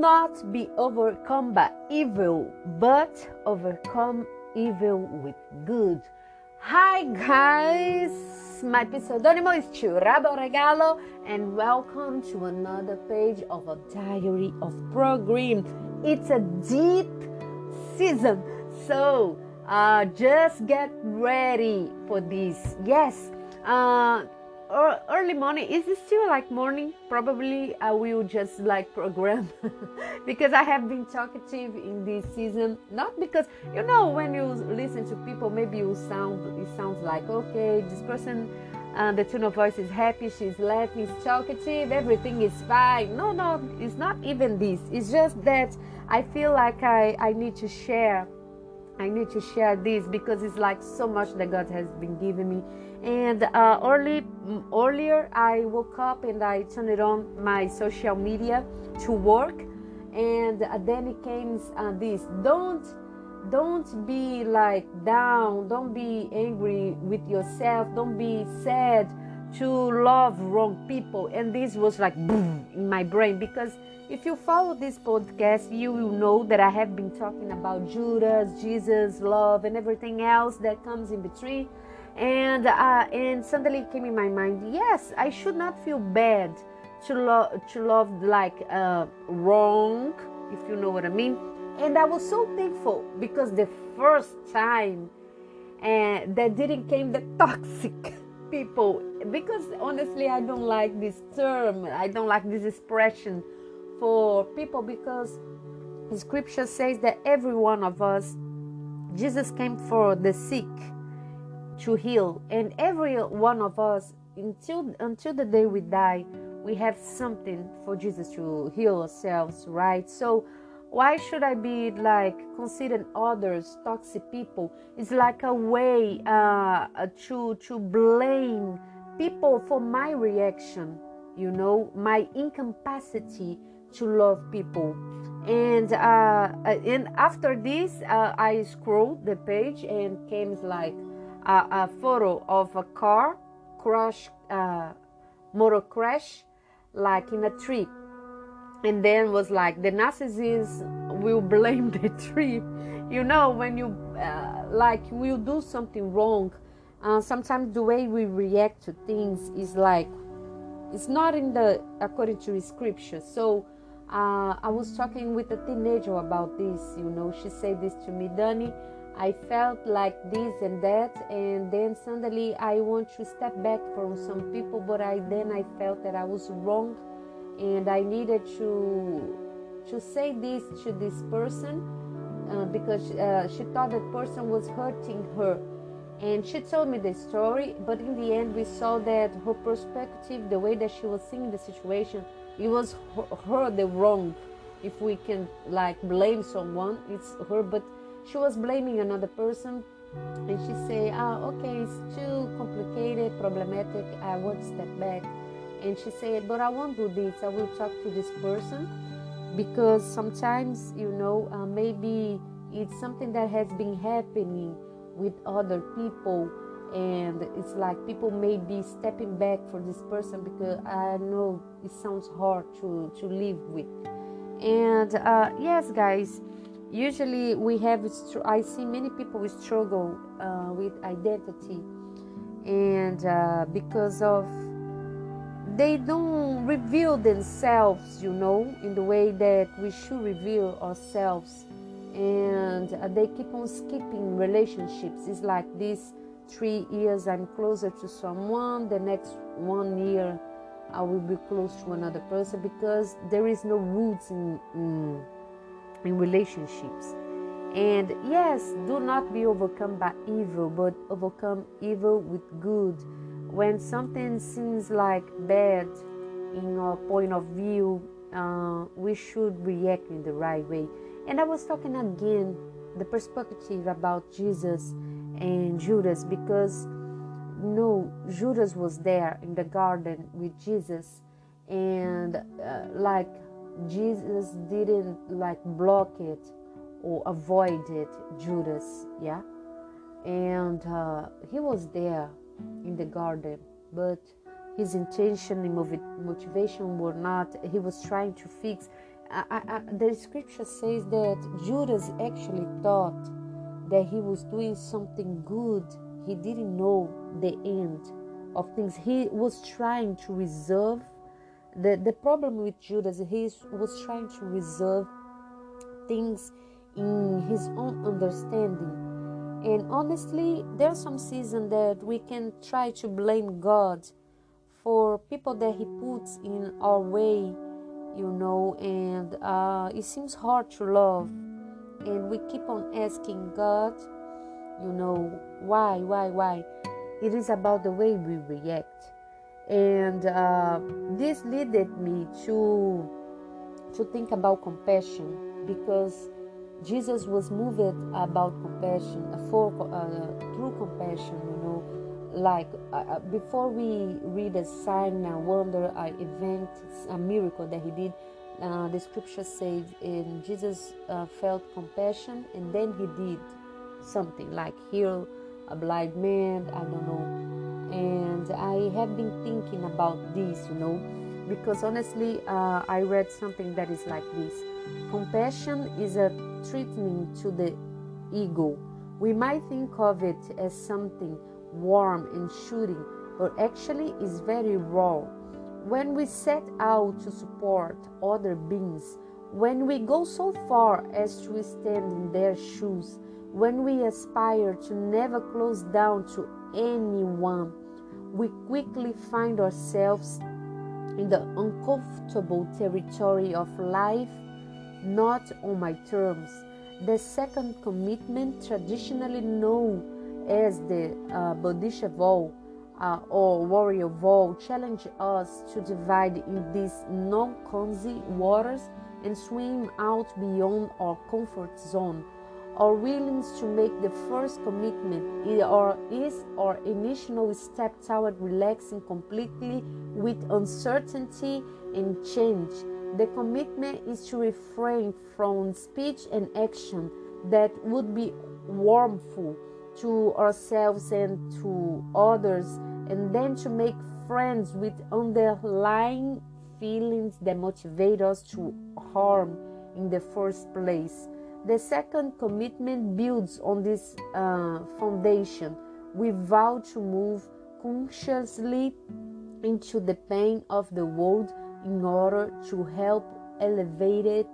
not be overcome by evil, but overcome evil with good. Hi guys, my pseudonymous is Churabo Regalo, and welcome to another page of a diary of program. It's a deep season, so uh, just get ready for this. Yes, uh, early morning. Is it still like morning? Probably i will just like program. Because i have been talkative in this season. Not because you know when you listen to people maybe you sound it sounds like okay this person uh, the tone of voice is happy she's laughing she's talkative everything is fine. No no it's not even this. It's just that i feel like i i need to share i need to share this because it's like so much that god has been giving me. And uh, early earlier i woke up and i turned it on my social media to work. And uh, then it came uh, this don't don't be like down. Don't be angry with yourself. Don't be sad to love wrong people. And this was like boom in my brain. Because if you follow this podcast you will know that i have been talking about judas jesus love and everything else that comes in between. And uh, and suddenly it came in my mind yes i should not feel bad to love to love like uh, wrong if you know what i mean. And i was so thankful because the first time uh, that didn't came the toxic people because honestly i don't like this term i don't like this expression for people because the scripture says that every one of us jesus came for the sick to heal. And every one of us, until until the day we die, we have something for Jesus to heal ourselves, right? So why should I be like considering others toxic people? It's like a way uh, to to blame people for my reaction, you know, my incapacity to love people. And uh, and after this, uh, I scrolled the page and came like a, a photo of a car crash, uh, motor crash, like in a tree. And then was like the narcissist will blame the tree. You know, when you uh, like will do something wrong, uh, sometimes the way we react to things is like it's not in the according to scripture. So uh, I was talking with a teenager about this. You know, she said this to me, Danny I felt like this and that, and then suddenly I want to step back from some people, but I then I felt that I was wrong, and I needed to to say this to this person uh, because uh, she thought that person was hurting her, and she told me the story. But in the end, we saw that her perspective, the way that she was seeing the situation, it was her, her the wrong. If we can like blame someone, it's her, but she was blaming another person and she said ah okay it's too complicated problematic i want to step back and she said but i won't do this. I will talk to this person because sometimes you know uh, maybe it's something that has been happening with other people and it's like people may be stepping back for this person because i know it sounds hard to to live with. And uh, yes guys usually we have i see many people struggle uh, with identity and uh, because of they don't reveal themselves you know in the way that we should reveal ourselves and uh, they keep on skipping relationships it's like this three years i'm closer to someone the next one year i will be close to another person because there is no roots in, in in relationships. And yes, do not be overcome by evil, but overcome evil with good. When something seems like bad in our point of view, uh, we should react in the right way. And I was talking again the perspective about Jesus and Judas because no, Judas was there in the garden with Jesus, and uh, like Jesus didn't like block it or avoid it, Judas, yeah. And uh, he was there in the garden, but his intention and motivation were not. He was trying to fix. I, I, the scripture says that Judas actually thought that he was doing something good. He didn't know the end of things. He was trying to reserve. The, the problem with Judas, he was trying to reserve things in his own understanding. And honestly, there's some season that we can try to blame God for people that He puts in our way, you know, and uh, it seems hard to love. And we keep on asking God, you know, why, why, why? It is about the way we react. And uh, this led me to to think about compassion because Jesus was moved about compassion, for uh, through compassion, you know, like uh, uh, before we read a sign, a wonder, a event, a miracle that he did. Uh, the scripture says, in Jesus uh, felt compassion, and then he did something like heal a blind man. I don't know, and I have been thinking about this, you know, because honestly, uh, I read something that is like this Compassion is a treatment to the ego. We might think of it as something warm and shooting, but actually is very raw. When we set out to support other beings, when we go so far as to stand in their shoes, when we aspire to never close down to anyone, we quickly find ourselves in the uncomfortable territory of life not on my terms. The second commitment, traditionally known as the uh, Bodhisattva uh, or warrior vow, challenge us to divide in these non-cozy waters and swim out beyond our comfort zone. Our willingness to make the first commitment or is our initial step toward relaxing completely with uncertainty and change the commitment is to refrain from speech and action that would be harmful to ourselves and to others, and then to make friends with underlying feelings that motivate us to harm in the first place. The second commitment builds on this uh, foundation. We vow to move consciously into the pain of the world in order to help elevate it.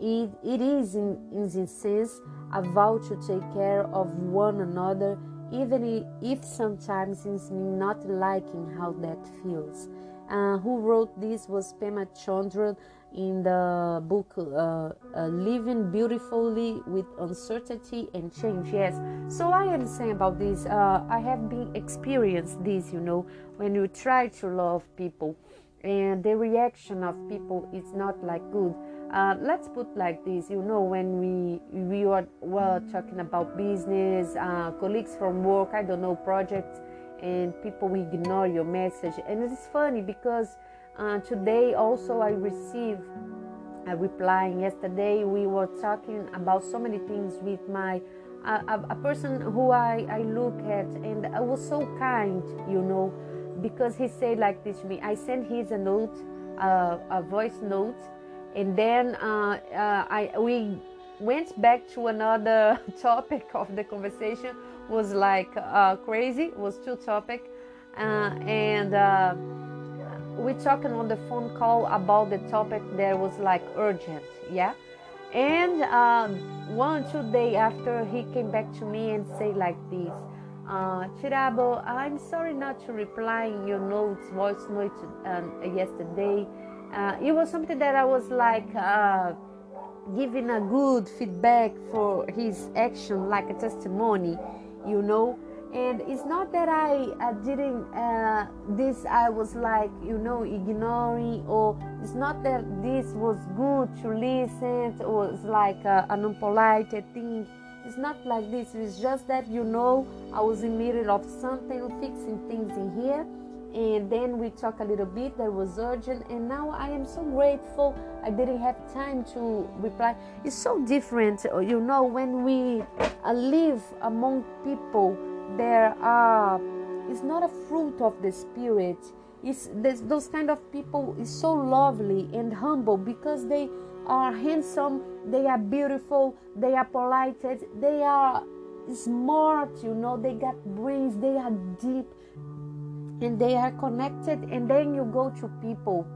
It, it is, in, in this sense, a vow to take care of one another, even if sometimes it's not liking how that feels. Uh, who wrote this was Pema Chodron in the book uh, uh, Living Beautifully with Uncertainty and Change. Yes, so I am saying about this. Uh, I have been experienced this, you know, when you try to love people and the reaction of people is not like good. Uh, let's put like this you know when we we were, were talking about business uh, colleagues from work i don't know projects and people ignore your message. And it's funny because uh, today also i received a reply. Yesterday we were talking about so many things with my a, a person who I, I look at and I was so kind you know because he said like this to me i sent his a note uh, a voice note and then uh, uh, I, we went back to another topic of the conversation was like uh, crazy was two topic uh, and we talking on the phone call about the topic that was like urgent yeah? And one two day after he came back to me and say like this uh, Chirabo, I'm sorry not to reply your notes, voice notes um, yesterday. Uh, it was something that I was like uh, giving a good feedback for his action, like a testimony, you know. And it's not that I, I didn't, uh, this I was like, you know, ignoring, or it's not that this was good to listen, or it's like uh, an unpolite thing it's not like this. It's just that you know I was in the middle of something, fixing things in here, and then we talk a little bit. That was urgent, and now I am so grateful. I didn't have time to reply. It's so different, uh, you know, when we uh, live among people. There are. It's not a fruit of the spirit. It's those kind of people is so lovely and humble because they are handsome, they are beautiful, they are polite, they are smart, you know, they got brains, they are deep, and they are connected. And then you go to people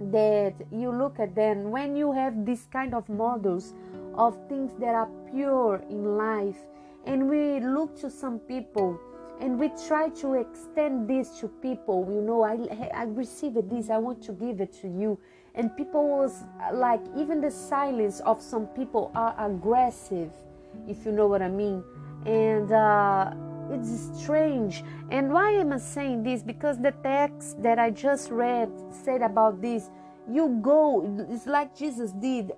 that you look at them when you have this kind of models of things that are pure in life, and we look to some people and we try to extend this to people you know i i received this i want to give it to you and people was like even the silence of some people are aggressive if you know what i mean. And uh, it's strange. And why am i saying this? Because the text that i just read said about this. You go it's like jesus did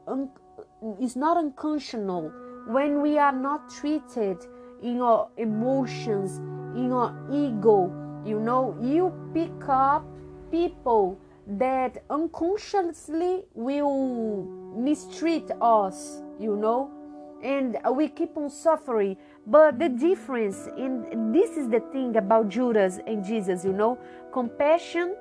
it's not unconscionable. When we are not treated in our emotions in our ego you know you pick up people that unconsciously will mistreat us, you know, and we keep on suffering. But the difference in this is the thing about Judas and Jesus, you know, compassion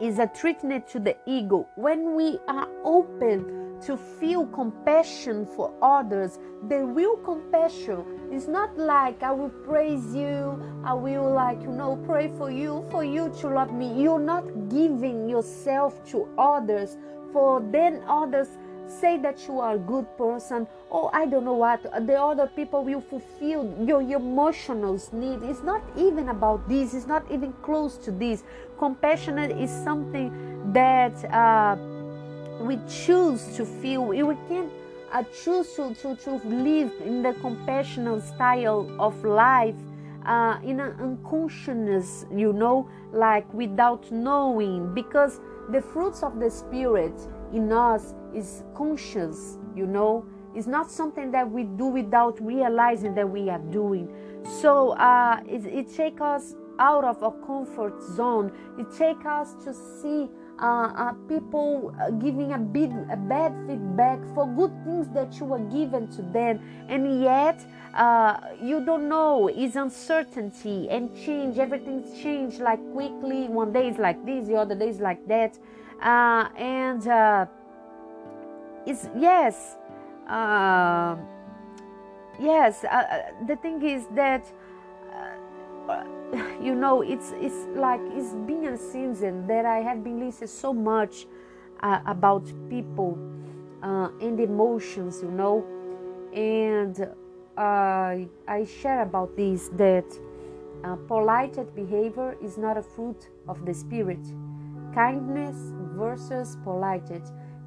is a treatment to the ego. When we are open to feel compassion for others, the real compassion is not like I will praise you, I will like you know pray for you for you to love me. You're not giving yourself to others for then others say that you are a good person or I don't know what the other people will fulfill your, your emotional need. It's not even about this, it's not even close to this. Compassionate is something that uh, we choose to feel. We can't uh, choose to, to, to live in the compassionate style of life uh, in an unconsciousness, you know, like without knowing, because the fruits of the Spirit in us is conscious, you know. It's not something that we do without realizing that we are doing. So uh, it, it takes us out of a comfort zone. It takes us to see uh, uh, people uh, giving a, bit, a bad feedback for good things that you were given to them, and yet uh, you don't know. It's uncertainty and change. Everything's changed like quickly. One day is like this, the other day is like that, uh, and uh, it's yes, yes. the thing is that you know it's it's like it's been a season that i have been listening so much uh, about people uh, and emotions you know? And uh, i share about this that uh, polite behavior is not a fruit of the spirit. Kindness versus polite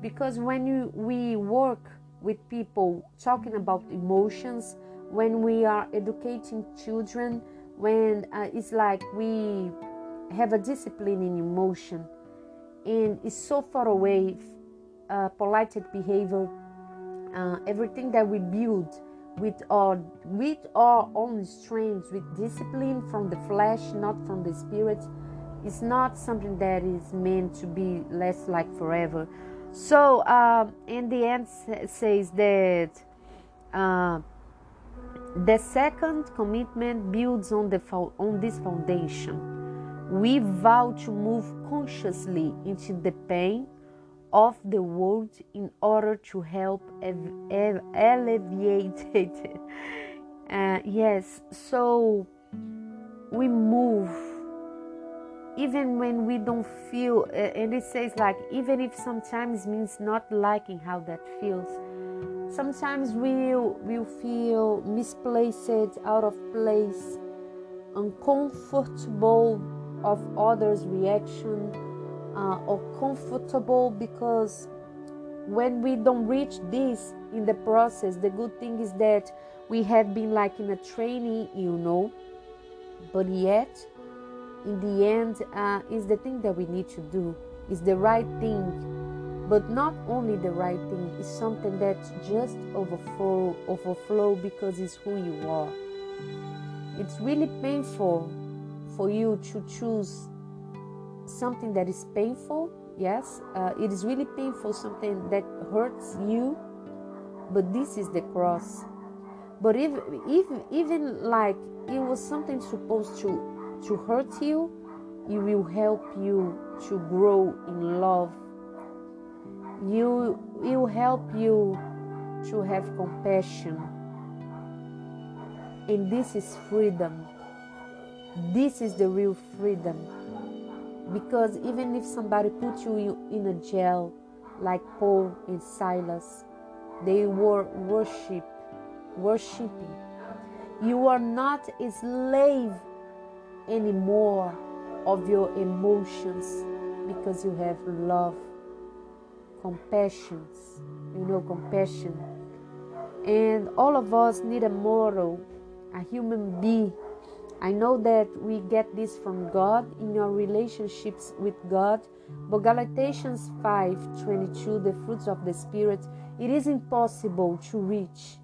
because when you, we work with people talking about emotions when we are educating children when uh, it's like we have a discipline in emotion. And it's so far away uh, polite behavior uh, everything that we build with our with our own strength with discipline from the flesh not from the spirit is not something that is meant to be less like forever. So uh, in the end says that uh, the second commitment builds on, the, on this foundation. We vow to move consciously into the pain of the world in order to help ev- ev- alleviate it. Uh, yes, so we move even when we don't feel, uh, and it says like, even if sometimes means not liking how that feels Sometimes we'll, we'll feel misplaced, out of place, uncomfortable of others' reaction, uh, or comfortable because when we don't reach this in the process, the good thing is that we have been like in a training, you know, but yet in the end uh, is the thing that we need to do. Is the right thing but not only the right thing is something that just overflow overflow because it's who you are. It's really painful for you to choose something that is painful yes? Uh, it is really painful something that hurts you but this is the cross. But if, if even like it was something supposed to to hurt you it will help you to grow in love You will help you to have compassion. And this is freedom. This is the real freedom. Because even if somebody put you in a jail, like Paul and Silas, they were worship, worshiping. You are not a slave anymore of your emotions because you have love, compassion, you know, compassion. And all of us need a moral, a human being. I know that we get this from God in your relationships with God, but Galatians 5 22, the fruits of the Spirit, it is impossible to reach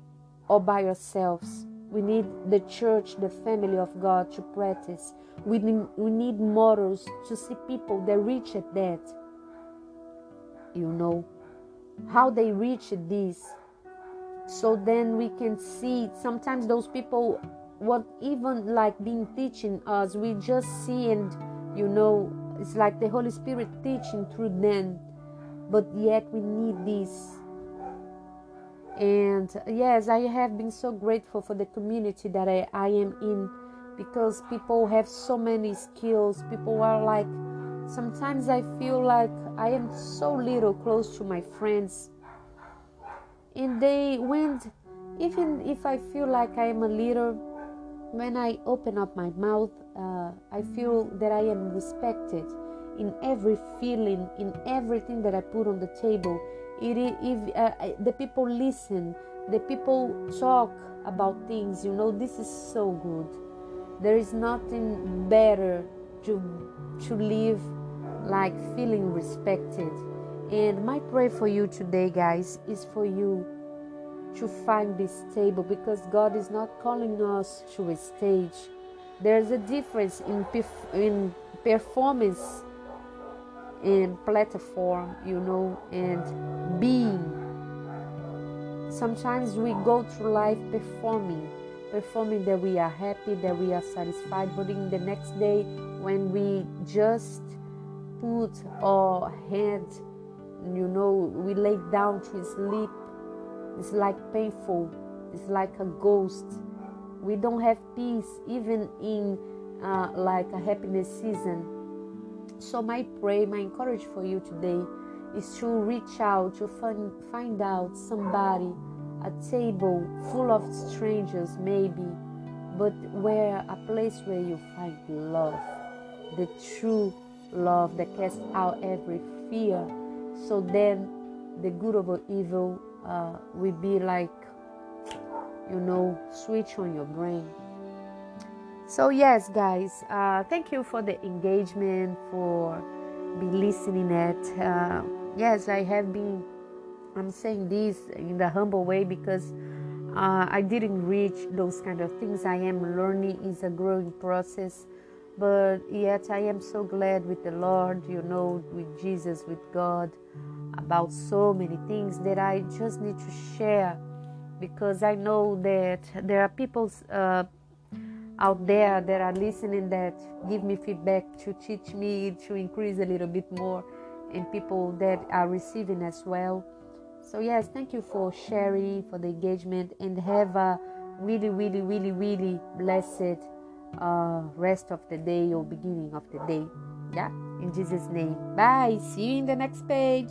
all by yourselves. We need the church, the family of God to practice. We need, we need models to see people that reach at that. You know how they reach this. So then we can see sometimes those people what even like being teaching us, we just see and you know it's like the Holy Spirit teaching through them. But yet we need this and yes, I have been so grateful for the community that I, I am in because people have so many skills. People are like, sometimes I feel like I am so little close to my friends. And they went, even if I feel like I am a leader, when I open up my mouth, uh, I feel that I am respected in every feeling, in everything that I put on the table it, if uh, the people listen the people talk about things you know this is so good there is nothing better to to live like feeling respected and my prayer for you today guys is for you to find this table because god is not calling us to a stage there's a difference in in performance and platform, you know, and being. Sometimes we go through life performing, performing that we are happy, that we are satisfied, but in the next day, when we just put our head, you know, we lay down to sleep, it's like painful, it's like a ghost. We don't have peace even in uh, like a happiness season. So, my prayer, my encourage for you today is to reach out to find, find out somebody, a table full of strangers, maybe, but where a place where you find love, the true love that casts out every fear. So then the good over evil uh, will be like, you know, switch on your brain so, yes, guys, uh, thank you for the engagement, for be listening at. Uh, yes, I have been, I'm saying this in the humble way because uh, I didn't reach those kind of things. I am learning, it's a growing process. But yet, I am so glad with the Lord, you know, with Jesus, with God, about so many things that I just need to share. Because I know that there are people uh, out there that are listening that give me feedback to teach me to increase a little bit more and people that are receiving as well. So yes thank you for sharing for the engagement and have a really really really really blessed uh, rest of the day or beginning of the day. Yeah? In jesus name. Bye. See you in the next page